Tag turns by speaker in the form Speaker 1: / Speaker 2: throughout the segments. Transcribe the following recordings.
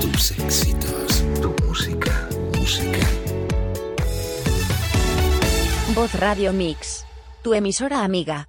Speaker 1: Tus éxitos. Tu música. Música.
Speaker 2: Voz Radio Mix. Tu emisora amiga.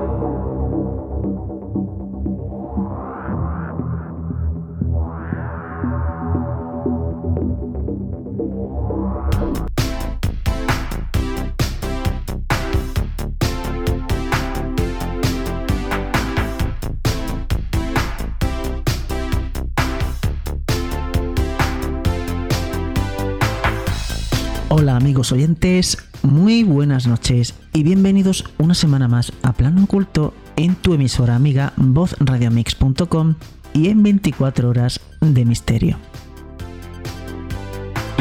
Speaker 3: Amigos oyentes, muy buenas noches y bienvenidos una semana más a Plano Oculto en tu emisora amiga vozradiomix.com y en 24 horas de misterio.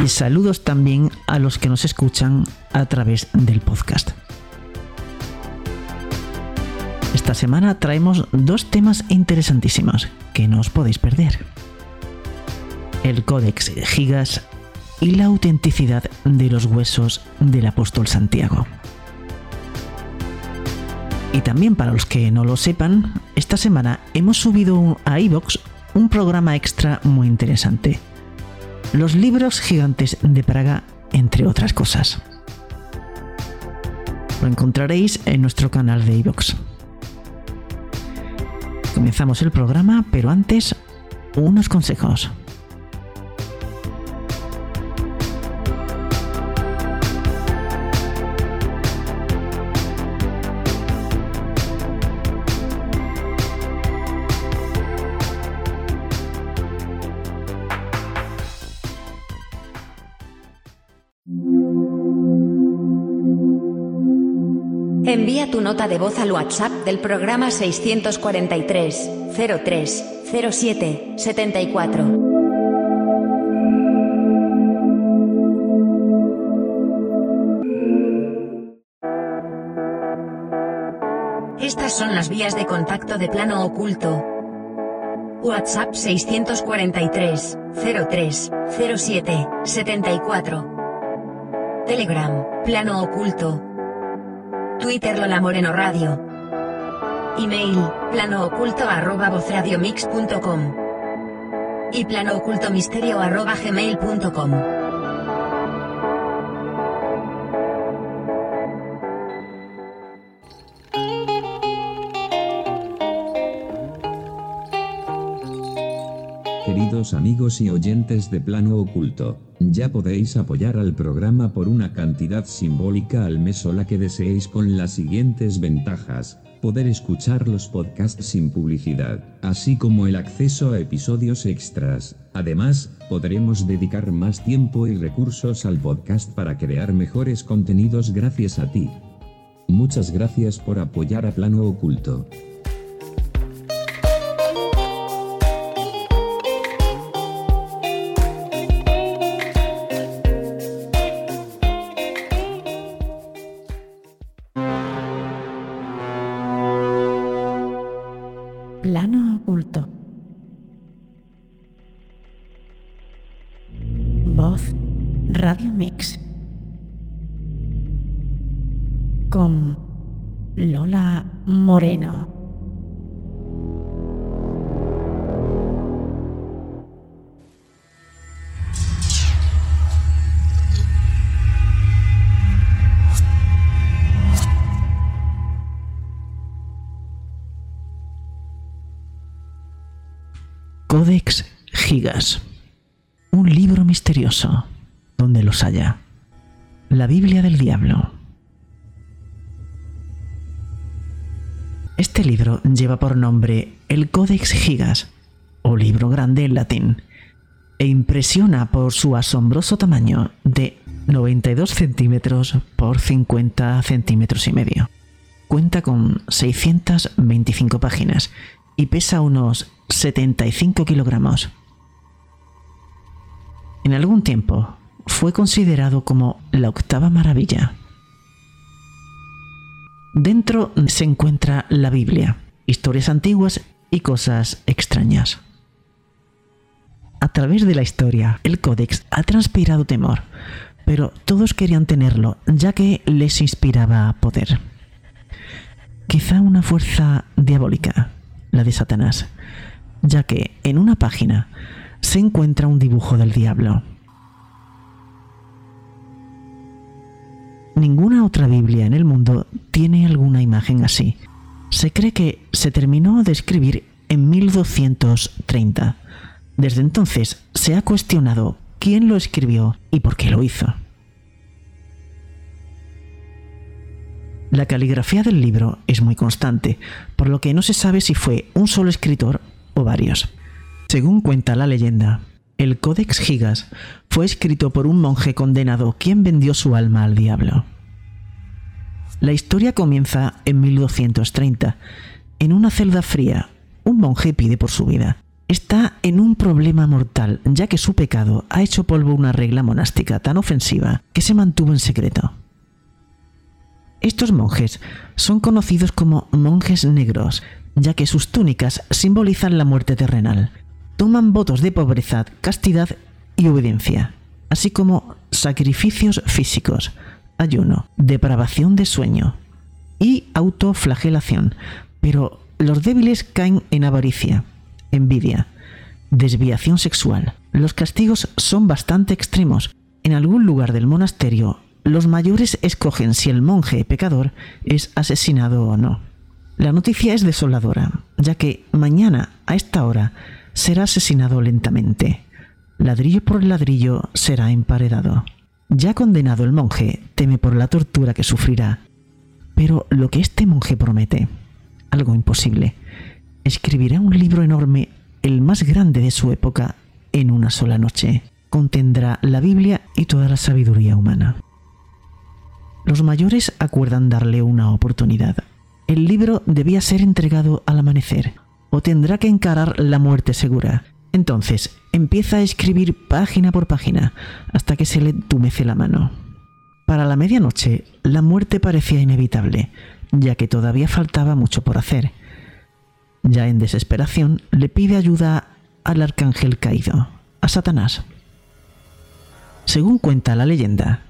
Speaker 3: Y saludos también a los que nos escuchan a través del podcast. Esta semana traemos dos temas interesantísimos que no os podéis perder. El Códex Gigas y la autenticidad de los huesos del apóstol Santiago. Y también para los que no lo sepan, esta semana hemos subido a iVox un programa extra muy interesante. Los libros gigantes de Praga, entre otras cosas. Lo encontraréis en nuestro canal de iVox. Comenzamos el programa, pero antes, unos consejos.
Speaker 2: Nota de voz al WhatsApp del programa 643 03 07 74. Estas son las vías de contacto de plano oculto. WhatsApp 643 03 07 74. Telegram, plano oculto. Twitter Lola Moreno Radio. Email, planooculto arroba vozradiomix.com. Y planoocultomisterio arroba gmail.com.
Speaker 4: amigos y oyentes de Plano Oculto, ya podéis apoyar al programa por una cantidad simbólica al mes o la que deseéis con las siguientes ventajas. Poder escuchar los podcasts sin publicidad, así como el acceso a episodios extras. Además, podremos dedicar más tiempo y recursos al podcast para crear mejores contenidos gracias a ti. Muchas gracias por apoyar a Plano Oculto.
Speaker 3: Codex Gigas. Un libro misterioso. donde los haya? La Biblia del Diablo. Este libro lleva por nombre el Codex Gigas, o libro grande en latín, e impresiona por su asombroso tamaño de 92 centímetros por 50 centímetros y medio. Cuenta con 625 páginas y pesa unos 75 kilogramos. En algún tiempo fue considerado como la octava maravilla. Dentro se encuentra la Biblia, historias antiguas y cosas extrañas. A través de la historia, el códex ha transpirado temor, pero todos querían tenerlo, ya que les inspiraba poder. Quizá una fuerza diabólica, la de Satanás, ya que en una página se encuentra un dibujo del diablo. Ninguna otra Biblia en el mundo tiene alguna imagen así. Se cree que se terminó de escribir en 1230. Desde entonces se ha cuestionado quién lo escribió y por qué lo hizo. La caligrafía del libro es muy constante, por lo que no se sabe si fue un solo escritor o varios. Según cuenta la leyenda, el Codex Gigas fue escrito por un monje condenado quien vendió su alma al diablo. La historia comienza en 1230. En una celda fría, un monje pide por su vida. Está en un problema mortal, ya que su pecado ha hecho polvo una regla monástica tan ofensiva que se mantuvo en secreto. Estos monjes son conocidos como monjes negros, ya que sus túnicas simbolizan la muerte terrenal toman votos de pobreza, castidad y obediencia, así como sacrificios físicos, ayuno, depravación de sueño y autoflagelación, pero los débiles caen en avaricia, envidia, desviación sexual. Los castigos son bastante extremos. En algún lugar del monasterio, los mayores escogen si el monje pecador es asesinado o no. La noticia es desoladora, ya que mañana, a esta hora, será asesinado lentamente. Ladrillo por ladrillo será emparedado. Ya condenado el monje teme por la tortura que sufrirá. Pero lo que este monje promete, algo imposible, escribirá un libro enorme, el más grande de su época, en una sola noche. Contendrá la Biblia y toda la sabiduría humana. Los mayores acuerdan darle una oportunidad. El libro debía ser entregado al amanecer, o tendrá que encarar la muerte segura. Entonces empieza a escribir página por página hasta que se le tumece la mano. Para la medianoche, la muerte parecía inevitable, ya que todavía faltaba mucho por hacer. Ya en desesperación, le pide ayuda al arcángel caído, a Satanás. Según cuenta la leyenda,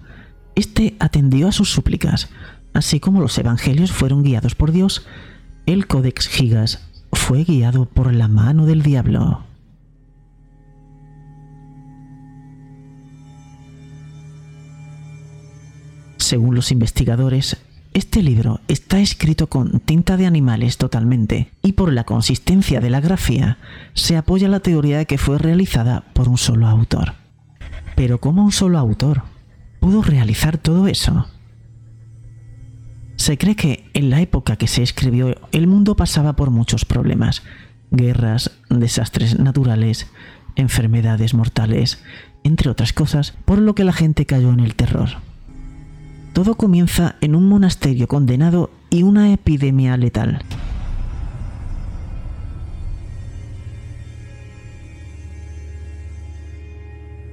Speaker 3: este atendió a sus súplicas, así como los evangelios fueron guiados por Dios, el Codex Gigas fue guiado por la mano del diablo. Según los investigadores, este libro está escrito con tinta de animales totalmente y por la consistencia de la grafía se apoya la teoría de que fue realizada por un solo autor. Pero ¿cómo un solo autor pudo realizar todo eso? Se cree que en la época que se escribió el mundo pasaba por muchos problemas, guerras, desastres naturales, enfermedades mortales, entre otras cosas, por lo que la gente cayó en el terror. Todo comienza en un monasterio condenado y una epidemia letal.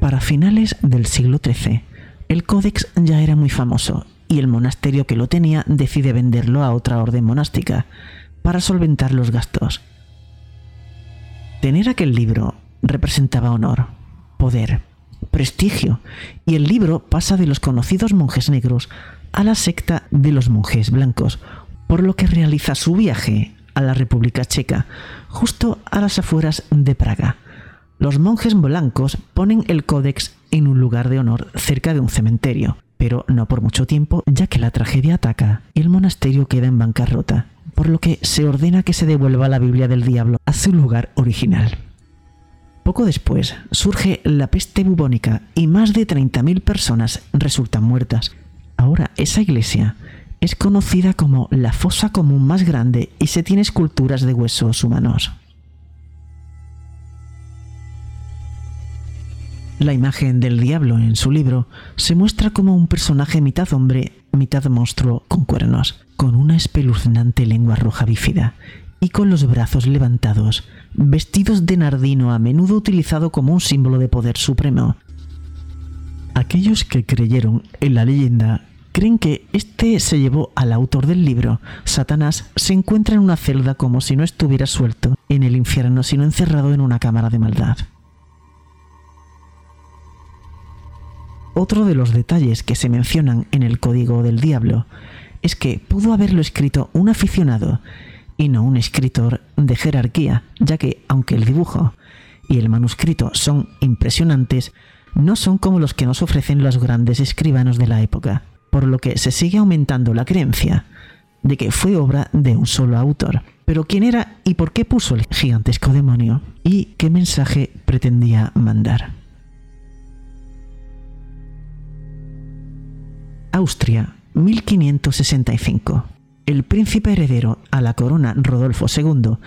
Speaker 3: Para finales del siglo XIII, el códex ya era muy famoso y el monasterio que lo tenía decide venderlo a otra orden monástica para solventar los gastos. Tener aquel libro representaba honor, poder, prestigio, y el libro pasa de los conocidos monjes negros a la secta de los monjes blancos, por lo que realiza su viaje a la República Checa, justo a las afueras de Praga. Los monjes blancos ponen el códex en un lugar de honor cerca de un cementerio, pero no por mucho tiempo, ya que la tragedia ataca el monasterio queda en bancarrota, por lo que se ordena que se devuelva la Biblia del Diablo a su lugar original. Poco después surge la peste bubónica y más de 30.000 personas resultan muertas. Ahora esa iglesia es conocida como la fosa común más grande y se tiene esculturas de huesos humanos. La imagen del diablo en su libro se muestra como un personaje mitad hombre, mitad monstruo con cuernos, con una espeluznante lengua roja bífida y con los brazos levantados, vestidos de nardino a menudo utilizado como un símbolo de poder supremo. Aquellos que creyeron en la leyenda creen que este se llevó al autor del libro. Satanás se encuentra en una celda como si no estuviera suelto en el infierno, sino encerrado en una cámara de maldad. Otro de los detalles que se mencionan en el Código del Diablo es que pudo haberlo escrito un aficionado y no un escritor de jerarquía, ya que aunque el dibujo y el manuscrito son impresionantes, no son como los que nos ofrecen los grandes escribanos de la época, por lo que se sigue aumentando la creencia de que fue obra de un solo autor. Pero quién era y por qué puso el gigantesco demonio y qué mensaje pretendía mandar. Austria, 1565. El príncipe heredero a la corona Rodolfo II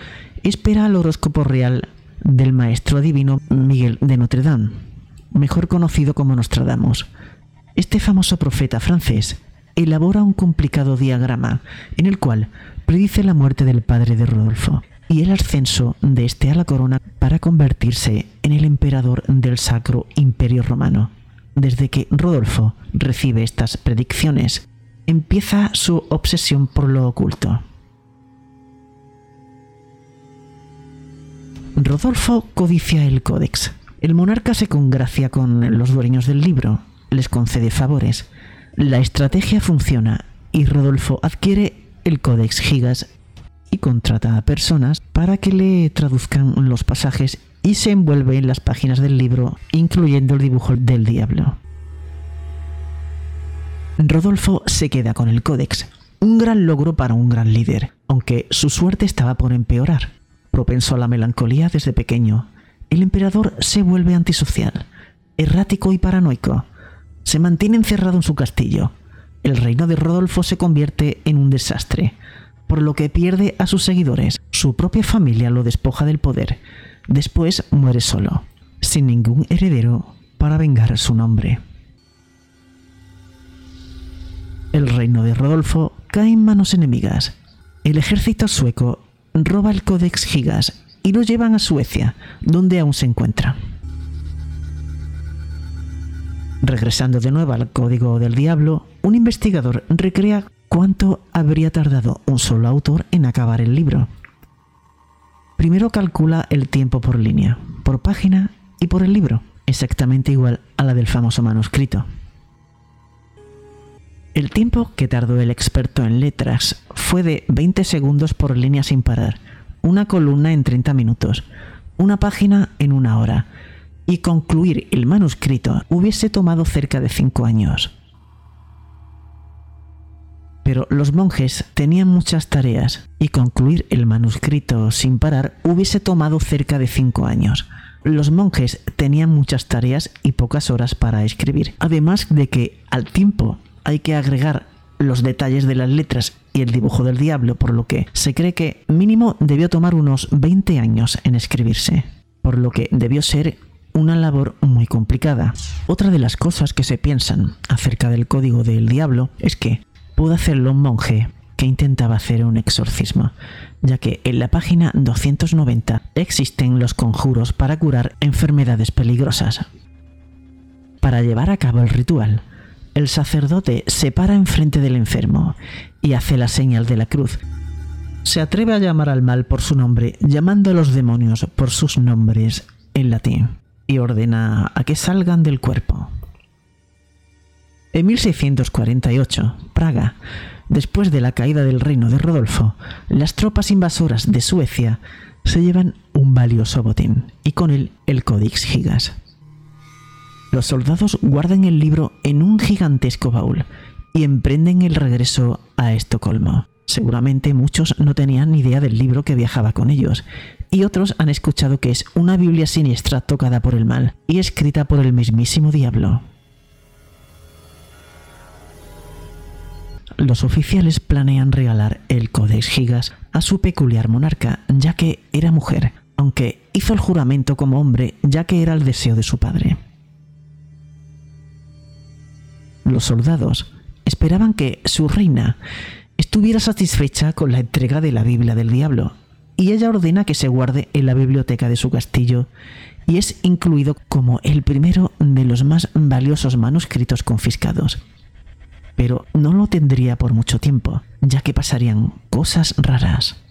Speaker 3: espera al horóscopo real del maestro divino Miguel de Notre Dame, mejor conocido como Nostradamus. Este famoso profeta francés elabora un complicado diagrama en el cual predice la muerte del padre de Rodolfo y el ascenso de este a la corona para convertirse en el emperador del Sacro Imperio Romano. Desde que Rodolfo recibe estas predicciones, empieza su obsesión por lo oculto. Rodolfo codicia el códex. El monarca se congracia con los dueños del libro, les concede favores. La estrategia funciona y Rodolfo adquiere el códex Gigas y contrata a personas para que le traduzcan los pasajes y se envuelve en las páginas del libro, incluyendo el dibujo del diablo. Rodolfo se queda con el códex, un gran logro para un gran líder, aunque su suerte estaba por empeorar. Propenso a la melancolía desde pequeño, el emperador se vuelve antisocial, errático y paranoico. Se mantiene encerrado en su castillo. El reino de Rodolfo se convierte en un desastre, por lo que pierde a sus seguidores. Su propia familia lo despoja del poder Después muere solo, sin ningún heredero para vengar su nombre. El reino de Rodolfo cae en manos enemigas. El ejército sueco roba el Codex Gigas y lo llevan a Suecia, donde aún se encuentra. Regresando de nuevo al Código del Diablo, un investigador recrea cuánto habría tardado un solo autor en acabar el libro. Primero calcula el tiempo por línea, por página y por el libro, exactamente igual a la del famoso manuscrito. El tiempo que tardó el experto en letras fue de 20 segundos por línea sin parar, una columna en 30 minutos, una página en una hora, y concluir el manuscrito hubiese tomado cerca de 5 años. Pero los monjes tenían muchas tareas y concluir el manuscrito sin parar hubiese tomado cerca de cinco años. Los monjes tenían muchas tareas y pocas horas para escribir. Además de que al tiempo hay que agregar los detalles de las letras y el dibujo del diablo, por lo que se cree que mínimo debió tomar unos 20 años en escribirse, por lo que debió ser una labor muy complicada. Otra de las cosas que se piensan acerca del código del diablo es que pudo hacerlo un monje que intentaba hacer un exorcismo, ya que en la página 290 existen los conjuros para curar enfermedades peligrosas. Para llevar a cabo el ritual, el sacerdote se para enfrente del enfermo y hace la señal de la cruz. Se atreve a llamar al mal por su nombre, llamando a los demonios por sus nombres en latín, y ordena a que salgan del cuerpo. En 1648, Praga, después de la caída del reino de Rodolfo, las tropas invasoras de Suecia se llevan un valioso botín y con él el Codex Gigas. Los soldados guardan el libro en un gigantesco baúl y emprenden el regreso a Estocolmo. Seguramente muchos no tenían ni idea del libro que viajaba con ellos, y otros han escuchado que es una Biblia siniestra tocada por el mal y escrita por el mismísimo diablo. Los oficiales planean regalar el Codex Gigas a su peculiar monarca, ya que era mujer, aunque hizo el juramento como hombre, ya que era el deseo de su padre. los soldados esperaban que su reina estuviera satisfecha con la entrega de la Biblia del diablo, y ella ordena que se guarde en la biblioteca de su castillo y es incluido como el primero de los más valiosos manuscritos confiscados. Pero no lo tendría por mucho tiempo, ya que pasarían cosas raras.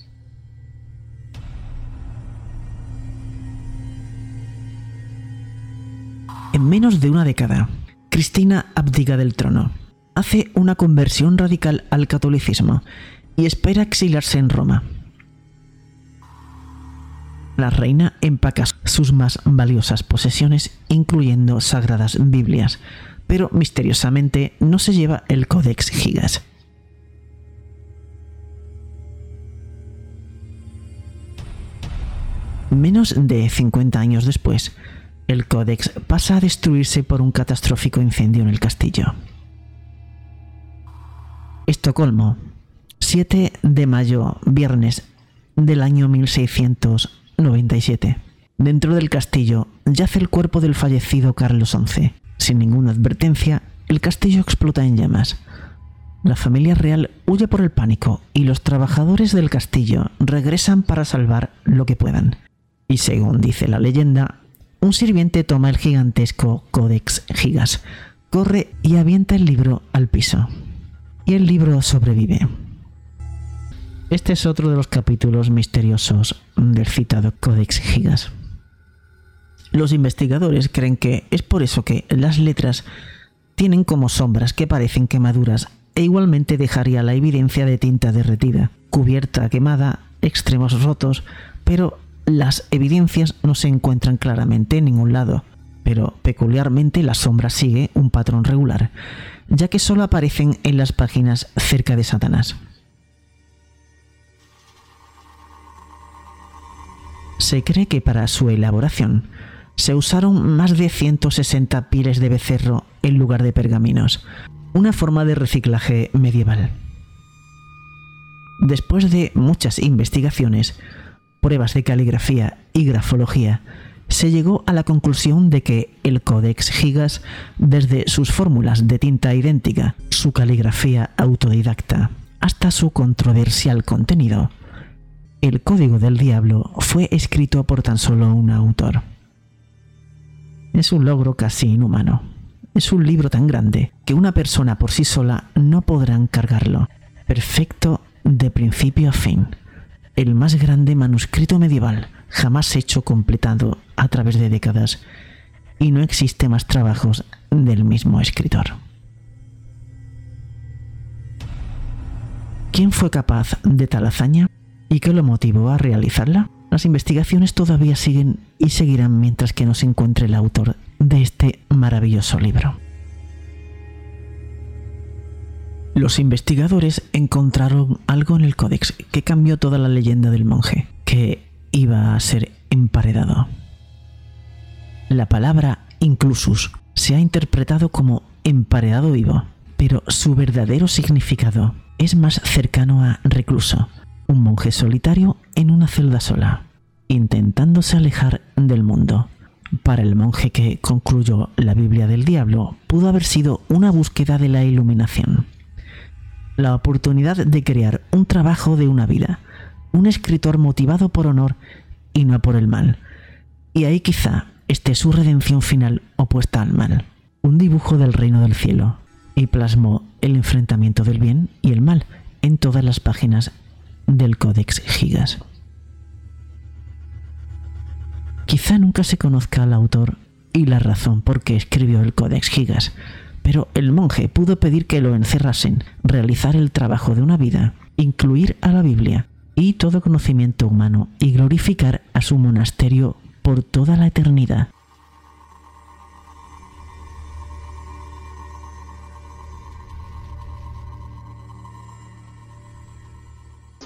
Speaker 3: En menos de una década, Cristina abdica del trono, hace una conversión radical al catolicismo y espera exiliarse en Roma. La reina empaca sus más valiosas posesiones, incluyendo sagradas Biblias, pero misteriosamente no se lleva el Codex Gigas. Menos de 50 años después, el códex pasa a destruirse por un catastrófico incendio en el castillo. Estocolmo, 7 de mayo, viernes del año 1697. Dentro del castillo yace el cuerpo del fallecido Carlos XI. Sin ninguna advertencia, el castillo explota en llamas. La familia real huye por el pánico y los trabajadores del castillo regresan para salvar lo que puedan. Y según dice la leyenda, un sirviente toma el gigantesco Codex Gigas, corre y avienta el libro al piso. Y el libro sobrevive. Este es otro de los capítulos misteriosos del citado Codex Gigas. Los investigadores creen que es por eso que las letras tienen como sombras que parecen quemaduras e igualmente dejaría la evidencia de tinta derretida, cubierta quemada, extremos rotos, pero las evidencias no se encuentran claramente en ningún lado, pero peculiarmente la sombra sigue un patrón regular, ya que solo aparecen en las páginas cerca de Satanás. Se cree que para su elaboración se usaron más de 160 pieles de becerro en lugar de pergaminos, una forma de reciclaje medieval. Después de muchas investigaciones, pruebas de caligrafía y grafología, se llegó a la conclusión de que el Codex Gigas, desde sus fórmulas de tinta idéntica, su caligrafía autodidacta, hasta su controversial contenido, el Código del Diablo fue escrito por tan solo un autor. Es un logro casi inhumano. Es un libro tan grande que una persona por sí sola no podrá encargarlo. Perfecto de principio a fin el más grande manuscrito medieval jamás hecho completado a través de décadas, y no existe más trabajos del mismo escritor. ¿Quién fue capaz de tal hazaña y qué lo motivó a realizarla? Las investigaciones todavía siguen y seguirán mientras que no se encuentre el autor de este maravilloso libro. Los investigadores encontraron algo en el códex que cambió toda la leyenda del monje, que iba a ser emparedado. La palabra inclusus se ha interpretado como emparedado vivo, pero su verdadero significado es más cercano a recluso, un monje solitario en una celda sola, intentándose alejar del mundo. Para el monje que concluyó la Biblia del Diablo, pudo haber sido una búsqueda de la iluminación la oportunidad de crear un trabajo de una vida, un escritor motivado por honor y no por el mal. Y ahí quizá esté su redención final opuesta al mal, un dibujo del reino del cielo, y plasmó el enfrentamiento del bien y el mal en todas las páginas del Codex Gigas. Quizá nunca se conozca al autor y la razón por qué escribió el Codex Gigas, pero el monje pudo pedir que lo encerrasen, realizar el trabajo de una vida, incluir a la Biblia y todo conocimiento humano y glorificar a su monasterio por toda la eternidad.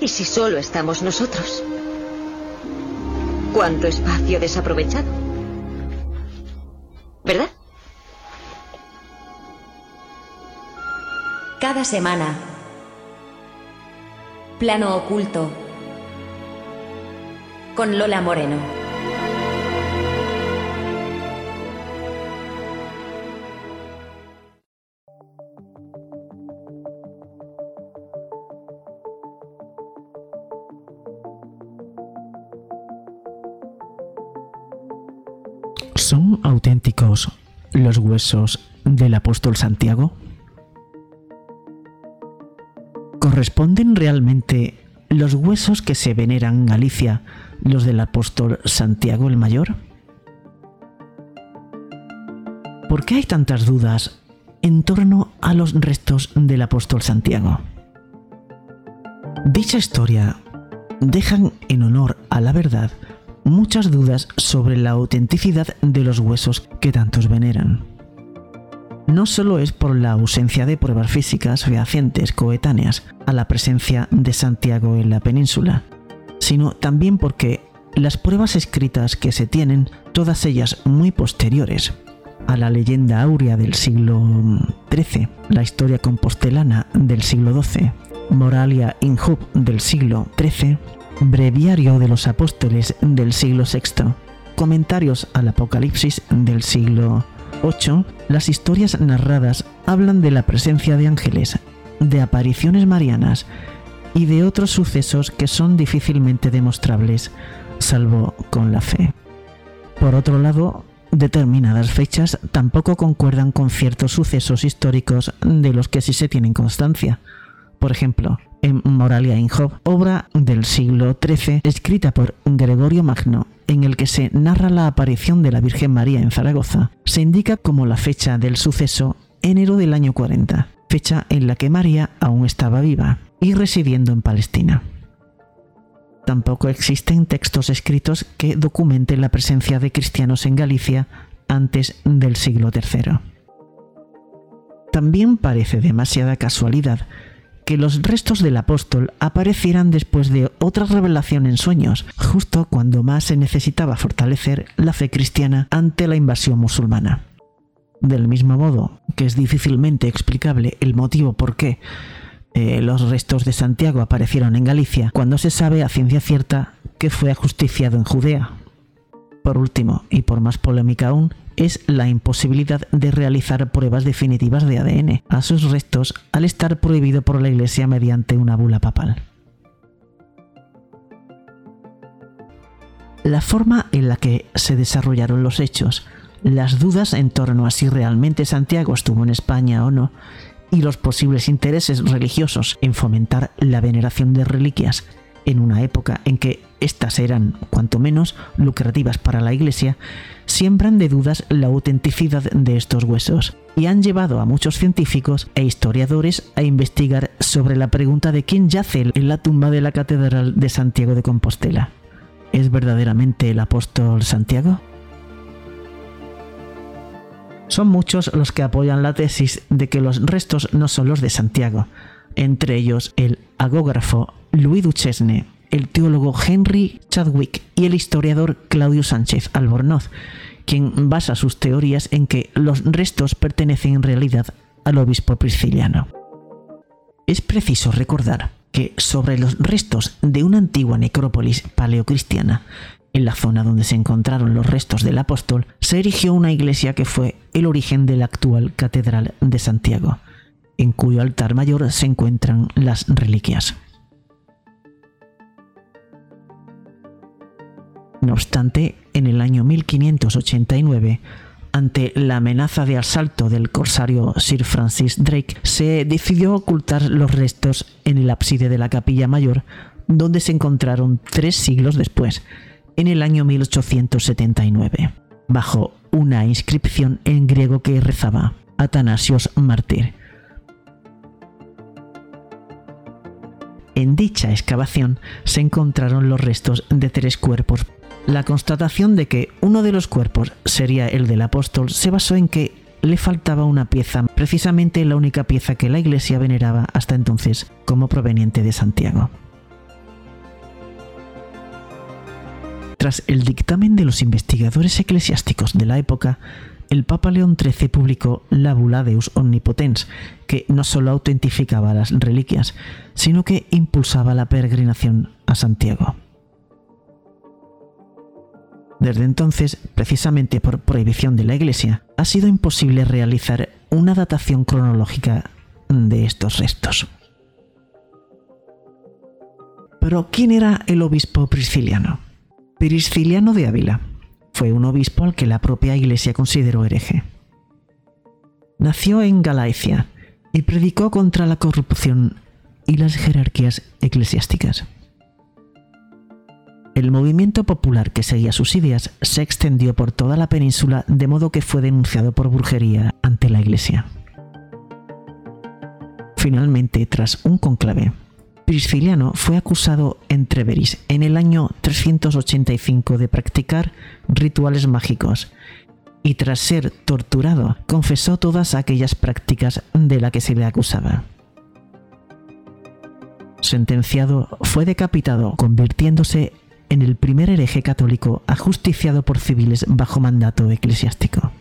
Speaker 5: ¿Y si solo estamos nosotros? ¿Cuánto espacio desaprovechado? ¿Verdad?
Speaker 2: Cada semana. Plano oculto. Con Lola Moreno.
Speaker 3: Los huesos del apóstol Santiago? ¿Corresponden realmente los huesos que se veneran en Galicia los del apóstol Santiago el Mayor? ¿Por qué hay tantas dudas en torno a los restos del apóstol Santiago? Dicha historia dejan en honor a la verdad muchas dudas sobre la autenticidad de los huesos que tantos veneran. No solo es por la ausencia de pruebas físicas fehacientes coetáneas a la presencia de Santiago en la península, sino también porque las pruebas escritas que se tienen, todas ellas muy posteriores a la leyenda áurea del siglo XIII, la historia compostelana del siglo XII, Moralia in Job del siglo XIII, Breviario de los Apóstoles del siglo VI, Comentarios al Apocalipsis del siglo VIII, las historias narradas hablan de la presencia de ángeles, de apariciones marianas y de otros sucesos que son difícilmente demostrables, salvo con la fe. Por otro lado, determinadas fechas tampoco concuerdan con ciertos sucesos históricos de los que sí se tienen constancia. Por ejemplo, en Moralia in Job, obra del siglo XIII escrita por Gregorio Magno, en el que se narra la aparición de la Virgen María en Zaragoza, se indica como la fecha del suceso enero del año 40, fecha en la que María aún estaba viva y residiendo en Palestina. Tampoco existen textos escritos que documenten la presencia de cristianos en Galicia antes del siglo III. También parece demasiada casualidad que los restos del apóstol aparecieran después de otra revelación en sueños, justo cuando más se necesitaba fortalecer la fe cristiana ante la invasión musulmana. Del mismo modo que es difícilmente explicable el motivo por qué eh, los restos de Santiago aparecieron en Galicia cuando se sabe a ciencia cierta que fue ajusticiado en Judea. Por último, y por más polémica aún, es la imposibilidad de realizar pruebas definitivas de ADN a sus restos al estar prohibido por la Iglesia mediante una bula papal. La forma en la que se desarrollaron los hechos, las dudas en torno a si realmente Santiago estuvo en España o no, y los posibles intereses religiosos en fomentar la veneración de reliquias en una época en que éstas eran, cuanto menos, lucrativas para la Iglesia, siembran de dudas la autenticidad de estos huesos y han llevado a muchos científicos e historiadores a investigar sobre la pregunta de quién yace en la tumba de la Catedral de Santiago de Compostela. ¿Es verdaderamente el apóstol Santiago? Son muchos los que apoyan la tesis de que los restos no son los de Santiago, entre ellos el agógrafo Louis Duchesne, el teólogo Henry Chadwick y el historiador Claudio Sánchez Albornoz, quien basa sus teorías en que los restos pertenecen en realidad al obispo prisciliano. Es preciso recordar que sobre los restos de una antigua necrópolis paleocristiana, en la zona donde se encontraron los restos del apóstol, se erigió una iglesia que fue el origen de la actual Catedral de Santiago, en cuyo altar mayor se encuentran las reliquias. No obstante, en el año 1589, ante la amenaza de asalto del corsario Sir Francis Drake, se decidió ocultar los restos en el ábside de la capilla mayor, donde se encontraron tres siglos después, en el año 1879, bajo una inscripción en griego que rezaba Atanasios Mártir. En dicha excavación se encontraron los restos de tres cuerpos la constatación de que uno de los cuerpos sería el del apóstol se basó en que le faltaba una pieza, precisamente la única pieza que la iglesia veneraba hasta entonces como proveniente de Santiago. Tras el dictamen de los investigadores eclesiásticos de la época, el Papa León XIII publicó la Bula Deus Omnipotens, que no solo autentificaba las reliquias, sino que impulsaba la peregrinación a Santiago. Desde entonces, precisamente por prohibición de la Iglesia, ha sido imposible realizar una datación cronológica de estos restos. Pero, ¿quién era el obispo prisciliano? Prisciliano de Ávila. Fue un obispo al que la propia Iglesia consideró hereje. Nació en Galacia y predicó contra la corrupción y las jerarquías eclesiásticas. El movimiento popular que seguía sus ideas se extendió por toda la península de modo que fue denunciado por brujería ante la Iglesia. Finalmente, tras un conclave, Prisciliano fue acusado en Treveris en el año 385 de practicar rituales mágicos y tras ser torturado confesó todas aquellas prácticas de las que se le acusaba. Sentenciado, fue decapitado, convirtiéndose en el primer hereje católico ajusticiado por civiles bajo mandato eclesiástico.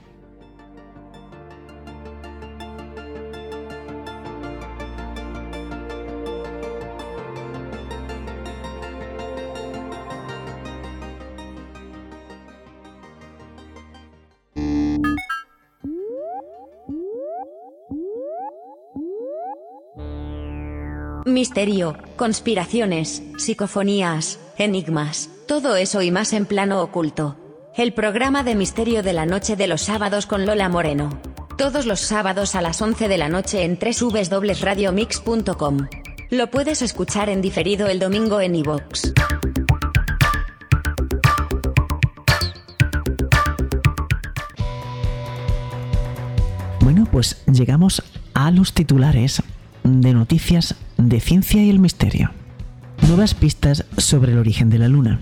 Speaker 2: Misterio, conspiraciones, psicofonías, enigmas, todo eso y más en plano oculto. El programa de misterio de la noche de los sábados con Lola Moreno. Todos los sábados a las 11 de la noche en www.radiomix.com. Lo puedes escuchar en diferido el domingo en iVox.
Speaker 3: Bueno, pues llegamos a los titulares de noticias de ciencia y el misterio. Nuevas pistas sobre el origen de la Luna.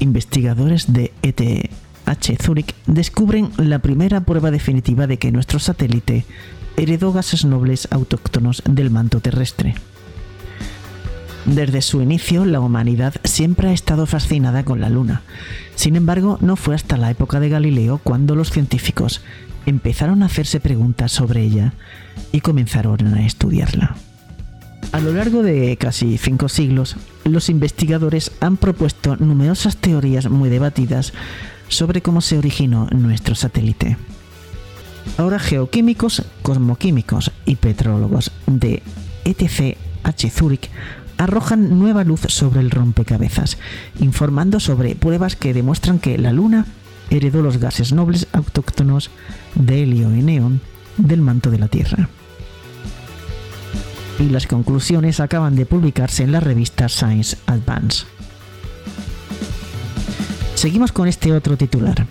Speaker 3: Investigadores de ETH Zurich descubren la primera prueba definitiva de que nuestro satélite heredó gases nobles autóctonos del manto terrestre. Desde su inicio, la humanidad siempre ha estado fascinada con la Luna. Sin embargo, no fue hasta la época de Galileo cuando los científicos empezaron a hacerse preguntas sobre ella y comenzaron a estudiarla. A lo largo de casi cinco siglos, los investigadores han propuesto numerosas teorías muy debatidas sobre cómo se originó nuestro satélite. Ahora geoquímicos, cosmoquímicos y petrólogos de ETC H. Zurich arrojan nueva luz sobre el rompecabezas, informando sobre pruebas que demuestran que la Luna heredó los gases nobles autóctonos de helio y neón del manto de la Tierra y las conclusiones acaban de publicarse en la revista Science Advance. Seguimos con este otro titular.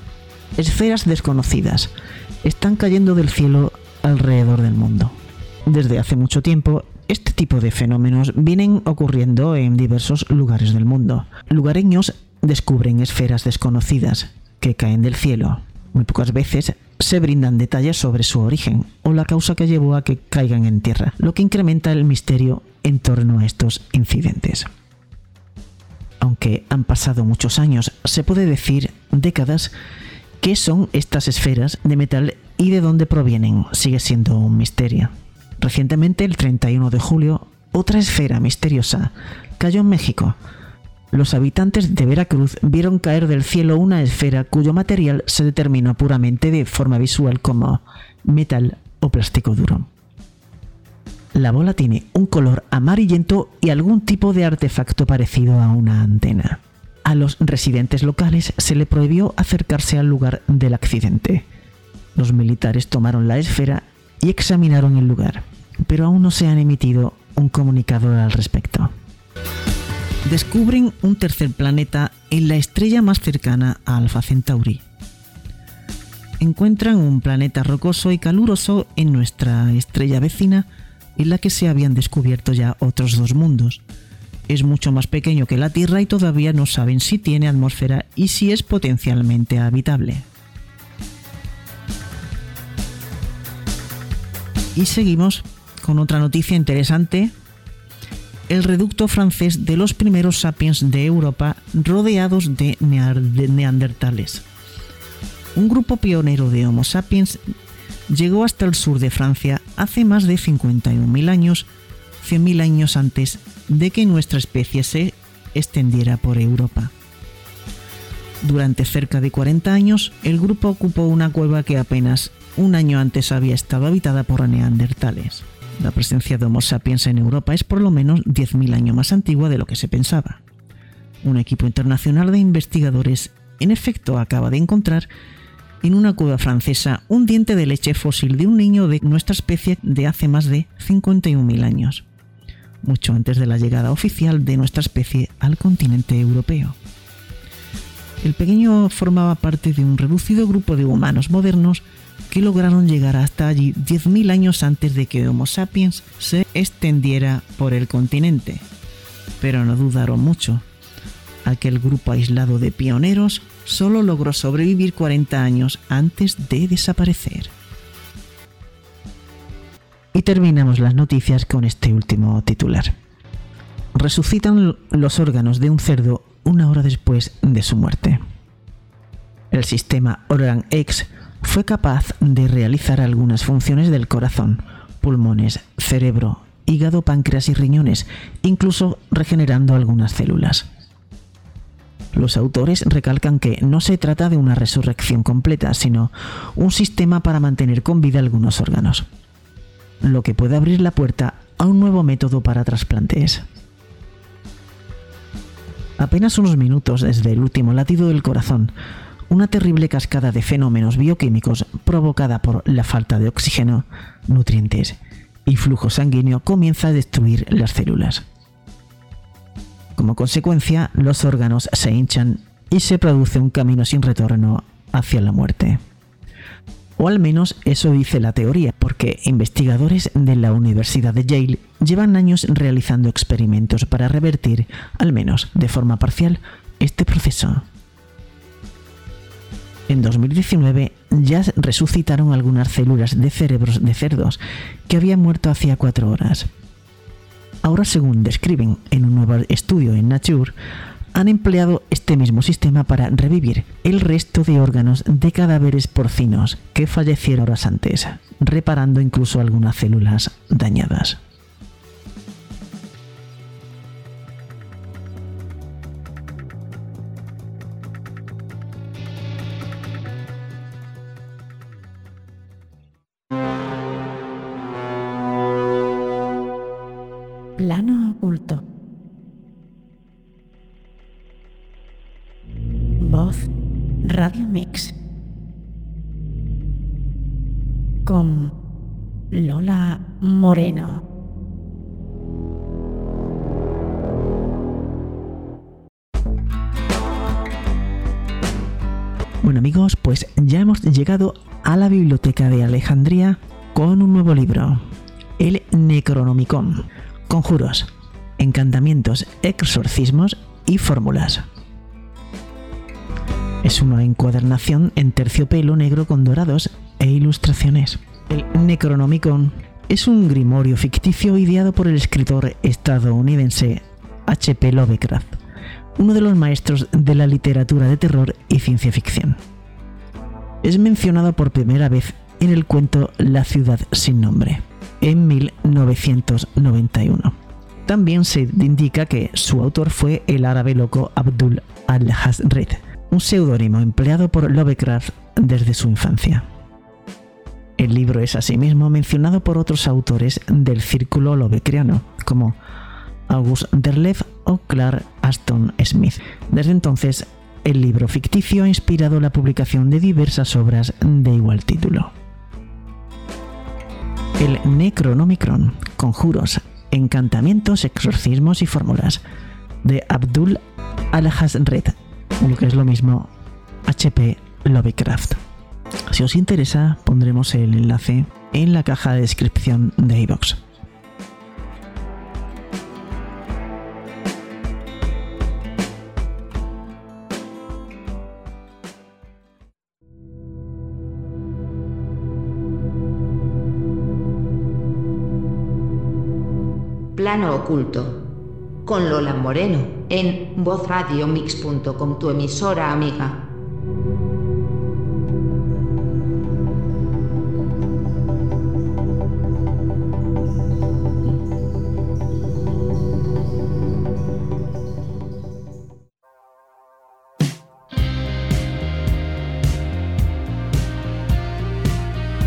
Speaker 3: Esferas desconocidas están cayendo del cielo alrededor del mundo. Desde hace mucho tiempo, este tipo de fenómenos vienen ocurriendo en diversos lugares del mundo. Lugareños descubren esferas desconocidas que caen del cielo. Muy pocas veces se brindan detalles sobre su origen o la causa que llevó a que caigan en tierra, lo que incrementa el misterio en torno a estos incidentes. Aunque han pasado muchos años, se puede decir décadas, ¿qué son estas esferas de metal y de dónde provienen? Sigue siendo un misterio. Recientemente, el 31 de julio, otra esfera misteriosa cayó en México, los habitantes de Veracruz vieron caer del cielo una esfera cuyo material se determinó puramente de forma visual como metal o plástico duro. La bola tiene un color amarillento y algún tipo de artefacto parecido a una antena. A los residentes locales se le prohibió acercarse al lugar del accidente. Los militares tomaron la esfera y examinaron el lugar, pero aún no se han emitido un comunicado al respecto descubren un tercer planeta en la estrella más cercana a Alpha Centauri. Encuentran un planeta rocoso y caluroso en nuestra estrella vecina, en la que se habían descubierto ya otros dos mundos. Es mucho más pequeño que la Tierra y todavía no saben si tiene atmósfera y si es potencialmente habitable. Y seguimos con otra noticia interesante. El reducto francés de los primeros sapiens de Europa rodeados de, neandertales. Un grupo pionero de Homo sapiens llegó hasta el sur de Francia hace más de 51.000 años, 100.000 años antes de que nuestra especie se extendiera por Europa. Durante cerca de 40 años, el grupo ocupó una cueva que apenas un año antes había estado habitada por neandertales. La presencia de Homo sapiens en Europa es por lo menos 10.000 años más antigua de lo que se pensaba. Un equipo internacional de investigadores, en efecto, acaba de encontrar en una cueva francesa un diente de leche fósil de un niño de nuestra especie de hace más de 51.000 años, mucho antes de la llegada oficial de nuestra especie al continente europeo. El pequeño formaba parte de un reducido grupo de humanos modernos que lograron llegar hasta allí 10.000 años antes de que Homo sapiens se extendiera por el continente. Pero no dudaron mucho. Aquel grupo aislado de pioneros solo logró sobrevivir 40 años antes de desaparecer. Y terminamos las noticias con este último titular. Resucitan los órganos de un cerdo una hora después de su muerte. El sistema Organ X fue capaz de realizar algunas funciones del corazón, pulmones, cerebro, hígado, páncreas y riñones, incluso regenerando algunas células. Los autores recalcan que no se trata de una resurrección completa, sino un sistema para mantener con vida algunos órganos, lo que puede abrir la puerta a un nuevo método para trasplantes. Apenas unos minutos desde el último latido del corazón, una terrible cascada de fenómenos bioquímicos provocada por la falta de oxígeno, nutrientes y flujo sanguíneo comienza a destruir las células. Como consecuencia, los órganos se hinchan y se produce un camino sin retorno hacia la muerte. O al menos eso dice la teoría, porque investigadores de la Universidad de Yale llevan años realizando experimentos para revertir, al menos de forma parcial, este proceso. En 2019 ya resucitaron algunas células de cerebros de cerdos que habían muerto hacía cuatro horas. Ahora, según describen en un nuevo estudio en Nature, han empleado este mismo sistema para revivir el resto de órganos de cadáveres porcinos que fallecieron horas antes, reparando incluso algunas células dañadas. Llegado a la biblioteca de Alejandría con un nuevo libro, el Necronomicon conjuros, encantamientos, exorcismos y fórmulas. Es una encuadernación en terciopelo negro con dorados e ilustraciones. El Necronomicon es un grimorio ficticio ideado por el escritor estadounidense H.P. Lovecraft, uno de los maestros de la literatura de terror y ciencia ficción. Es mencionado por primera vez en el cuento La ciudad sin nombre en 1991. También se indica que su autor fue el árabe loco Abdul al-Hazred, un seudónimo empleado por Lovecraft desde su infancia. El libro es asimismo mencionado por otros autores del círculo lovecriano, como August Derleth o Clark Aston Smith. Desde entonces, el libro ficticio ha inspirado la publicación de diversas obras de igual título. El Necronomicron, conjuros, encantamientos, exorcismos y fórmulas, de Abdul Al-Hazred, lo que es lo mismo HP Lovecraft. Si os interesa, pondremos el enlace en la caja de descripción de iVoox.
Speaker 5: Plano Oculto. Con Lola Moreno, en vozradiomix.com, tu emisora amiga.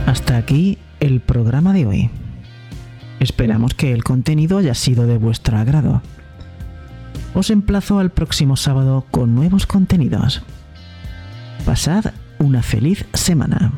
Speaker 3: Hasta aquí el programa de hoy. Esperamos que el contenido haya sido de vuestro agrado. Os emplazo al próximo sábado con nuevos contenidos. Pasad una feliz semana.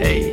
Speaker 1: Hey.